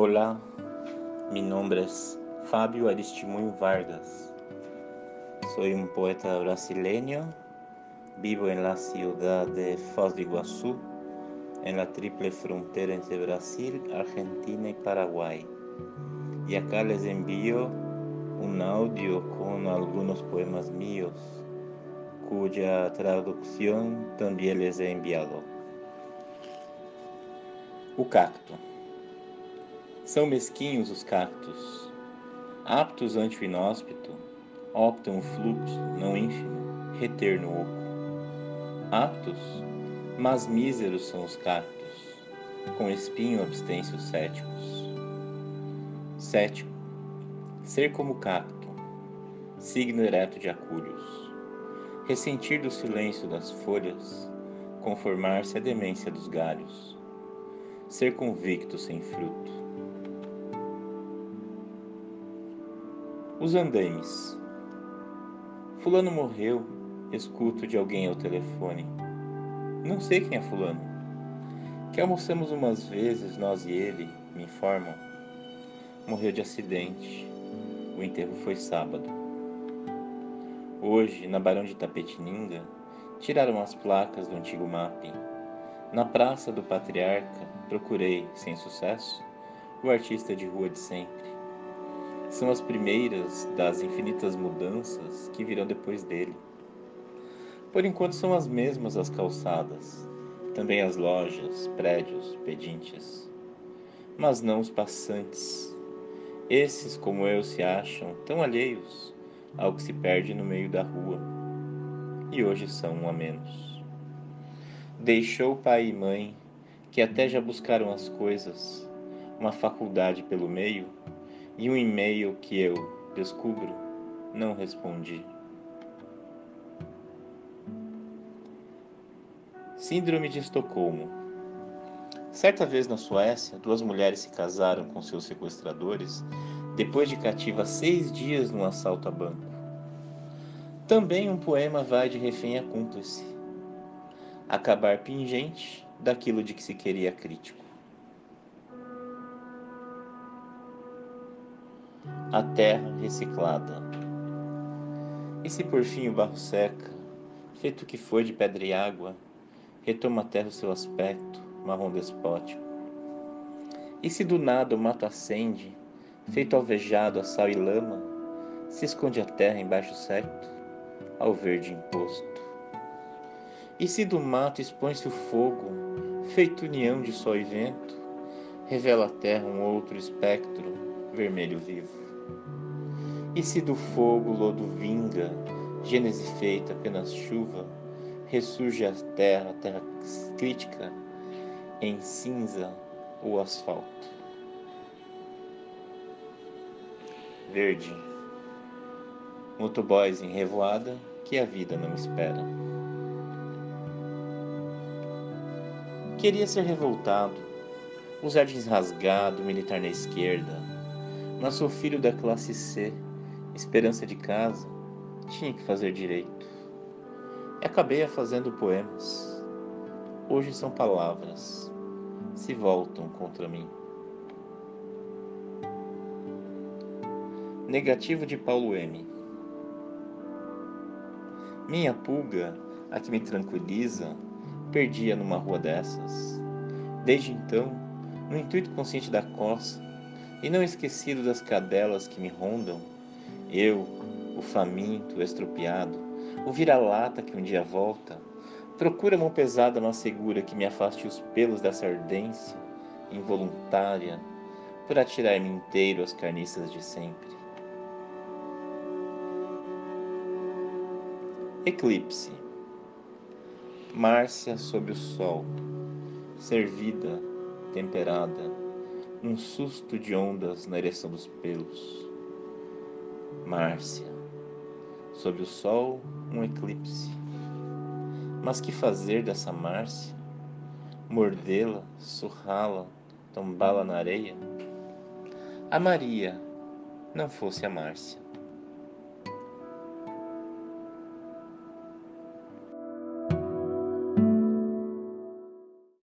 Olá, mi nombre es Fabio Aristimuño Vargas. Soy un poeta brasileño. Vivo en la ciudad de Foz do Iguazú, en la triple frontera entre Brasil, Argentina y Paraguay. Y acá les envío un audio con algunos poemas míos, cuya traducción también les he enviado. O cacto. São mesquinhos os cactos, aptos ante o inóspito, optam o fluxo, não ínfimo, reter no oco. Aptos, mas míseros são os cactos, com espinho abstêncios céticos. Cético, ser como cacto, signo ereto de acúlios, ressentir do silêncio das folhas, conformar-se à demência dos galhos, ser convicto sem fruto Os andaimes. Fulano morreu, escuto de alguém ao telefone. Não sei quem é Fulano. Que almoçamos umas vezes, nós e ele, me informam. Morreu de acidente. O enterro foi sábado. Hoje, na Barão de Tapetininga, tiraram as placas do antigo mapping. Na Praça do Patriarca, procurei, sem sucesso, o artista de rua de sempre são as primeiras das infinitas mudanças que virão depois dele. Por enquanto são as mesmas as calçadas, também as lojas, prédios, pedintes. Mas não os passantes. Esses, como eu, se acham tão alheios ao que se perde no meio da rua. E hoje são um a menos. Deixou pai e mãe, que até já buscaram as coisas, uma faculdade pelo meio, e um e-mail que eu descubro não respondi. Síndrome de Estocolmo. Certa vez na Suécia, duas mulheres se casaram com seus sequestradores depois de cativa seis dias num assalto a banco. Também um poema vai de refém a cúmplice. Acabar pingente daquilo de que se queria crítico. A terra reciclada. E se por fim o barro seca, feito que foi de pedra e água, retoma a terra o seu aspecto, marrom despótico? E se do nada o mato acende, feito alvejado a sal e lama, se esconde a terra embaixo secto, ao verde imposto? E se do mato expõe-se o fogo, feito união de sol e vento, revela a terra um outro espectro, vermelho vivo? E se do fogo lodo vinga, gênese feita apenas chuva, ressurge a terra, a terra crítica, em cinza ou asfalto? Verde. Motoboys em revoada que a vida não espera. Queria ser revoltado, os jardins rasgado, militar na esquerda, mas sou filho da classe C esperança de casa, tinha que fazer direito. E acabei a fazendo poemas. Hoje são palavras, se voltam contra mim. Negativo de Paulo M. Minha pulga, a que me tranquiliza, perdia numa rua dessas. Desde então, no intuito consciente da coça, e não esquecido das cadelas que me rondam, eu, o faminto, o estropiado, o vira-lata que um dia volta, procura mão pesada não segura que me afaste os pelos dessa ardência involuntária por atirar-me inteiro às carniças de sempre. Eclipse Márcia sob o sol, servida, temperada, um susto de ondas na ereção dos pelos Márcia. Sob o sol, um eclipse. Mas que fazer dessa Márcia? Mordê-la, surrá-la, tombá-la na areia? A Maria não fosse a Márcia.